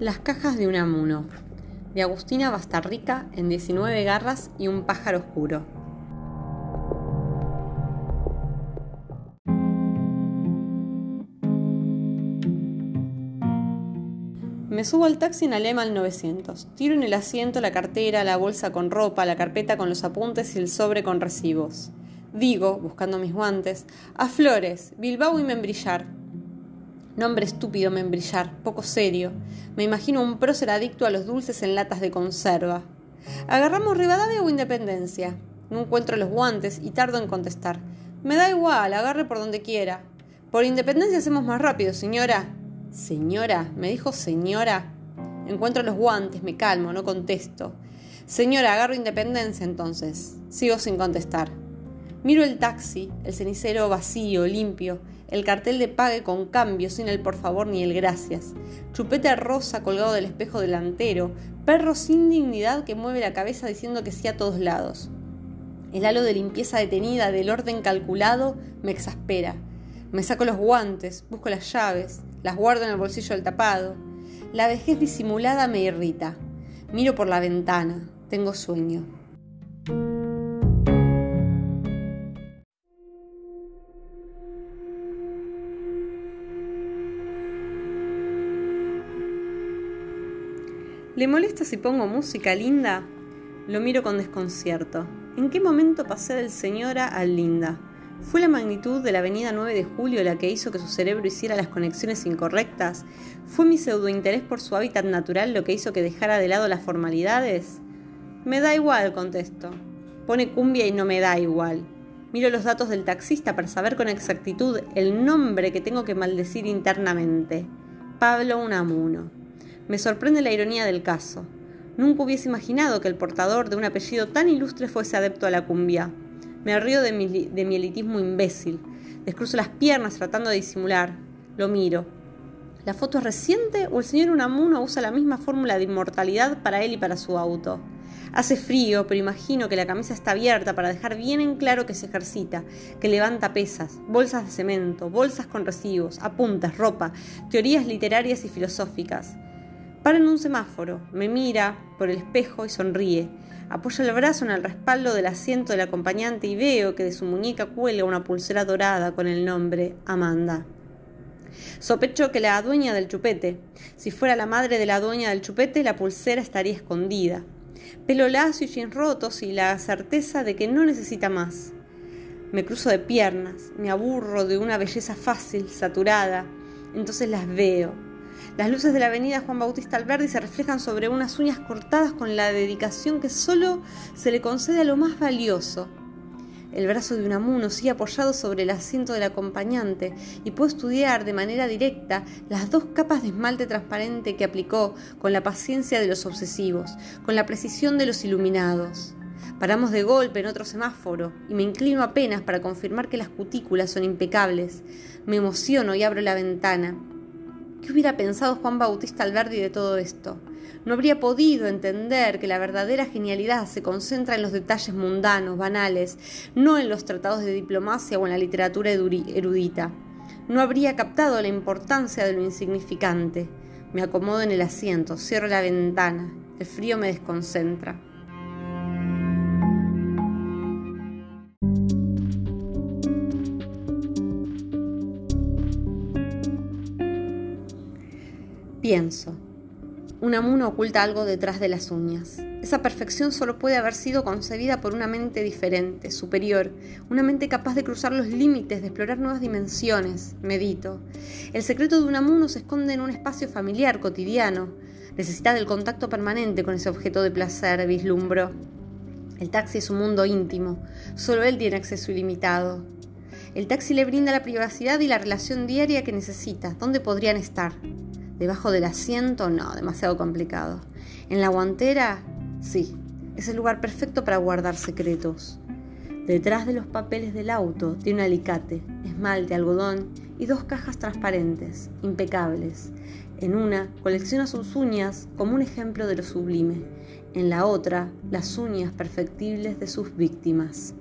Las cajas de Unamuno, de Agustina Bastarrica en 19 garras y un pájaro oscuro. Me subo al taxi en Alema al 900. Tiro en el asiento la cartera, la bolsa con ropa, la carpeta con los apuntes y el sobre con recibos. Digo, buscando mis guantes, a Flores, Bilbao y Membrillar. Nombre estúpido, membrillar, poco serio. Me imagino un prócer adicto a los dulces en latas de conserva. ¿Agarramos Rivadavia o Independencia? No encuentro los guantes y tardo en contestar. Me da igual, agarre por donde quiera. Por Independencia hacemos más rápido, señora. Señora, me dijo señora. Encuentro los guantes, me calmo, no contesto. Señora, agarro Independencia entonces. Sigo sin contestar. Miro el taxi, el cenicero vacío, limpio, el cartel de pague con cambio sin el por favor ni el gracias, chupete rosa colgado del espejo delantero, perro sin dignidad que mueve la cabeza diciendo que sí a todos lados. El halo de limpieza detenida, del orden calculado, me exaspera. Me saco los guantes, busco las llaves, las guardo en el bolsillo del tapado. La vejez disimulada me irrita. Miro por la ventana, tengo sueño. ¿Le molesta si pongo música linda? Lo miro con desconcierto. ¿En qué momento pasé del señora al linda? ¿Fue la magnitud de la avenida 9 de julio la que hizo que su cerebro hiciera las conexiones incorrectas? ¿Fue mi pseudointerés por su hábitat natural lo que hizo que dejara de lado las formalidades? Me da igual, contesto. Pone cumbia y no me da igual. Miro los datos del taxista para saber con exactitud el nombre que tengo que maldecir internamente. Pablo Unamuno. Me sorprende la ironía del caso. Nunca hubiese imaginado que el portador de un apellido tan ilustre fuese adepto a la cumbia. Me río de mi, elitismo imbécil. Descruzo las piernas tratando de disimular. Lo miro. ¿La foto es reciente o el señor Unamuno usa la misma fórmula de inmortalidad para él y para su auto? Hace frío, pero imagino que la camisa está abierta para dejar bien en claro que se ejercita, que levanta pesas, bolsas de cemento, bolsas con recibos, apuntes, ropa, teorías literarias y filosóficas. En un semáforo, me mira por el espejo y sonríe. Apoya el brazo en el respaldo del asiento del acompañante y veo que de su muñeca cuelga una pulsera dorada con el nombre Amanda. Sospecho que la dueña del chupete. Si fuera la madre de la dueña del chupete, la pulsera estaría escondida. Pelo lacio y jeans rotos y la certeza de que no necesita más. Me cruzo de piernas, me aburro de una belleza fácil, saturada. Entonces las veo, las luces de la avenida Juan Bautista Alberdi se reflejan sobre unas uñas cortadas con la dedicación que solo se le concede a lo más valioso. El brazo de un amuno sigue apoyado sobre el asiento del acompañante y puedo estudiar de manera directa las dos capas de esmalte transparente que aplicó con la paciencia de los obsesivos, con la precisión de los iluminados. Paramos de golpe en otro semáforo y me inclino apenas para confirmar que las cutículas son impecables. Me emociono y abro la ventana. ¿Qué hubiera pensado Juan Bautista Alberdi de todo esto? No habría podido entender que la verdadera genialidad se concentra en los detalles mundanos, banales, no en los tratados de diplomacia o en la literatura erudita. No habría captado la importancia de lo insignificante. Me acomodo en el asiento, cierro la ventana. El frío me desconcentra. Pienso. Unamuno oculta algo detrás de las uñas. Esa perfección solo puede haber sido concebida por una mente diferente, superior, una mente capaz de cruzar los límites, de explorar nuevas dimensiones. Medito. El secreto de Unamuno se esconde en un espacio familiar, cotidiano. Necesita del contacto permanente con ese objeto de placer, vislumbro. El taxi es un mundo íntimo. Solo él tiene acceso ilimitado. El taxi le brinda la privacidad y la relación diaria que necesita. ¿Dónde podrían estar? Debajo del asiento, no, demasiado complicado. En la guantera, sí, es el lugar perfecto para guardar secretos. Detrás de los papeles del auto tiene un alicate, esmalte, algodón y dos cajas transparentes, impecables. En una colecciona sus uñas como un ejemplo de lo sublime. En la otra, las uñas perfectibles de sus víctimas.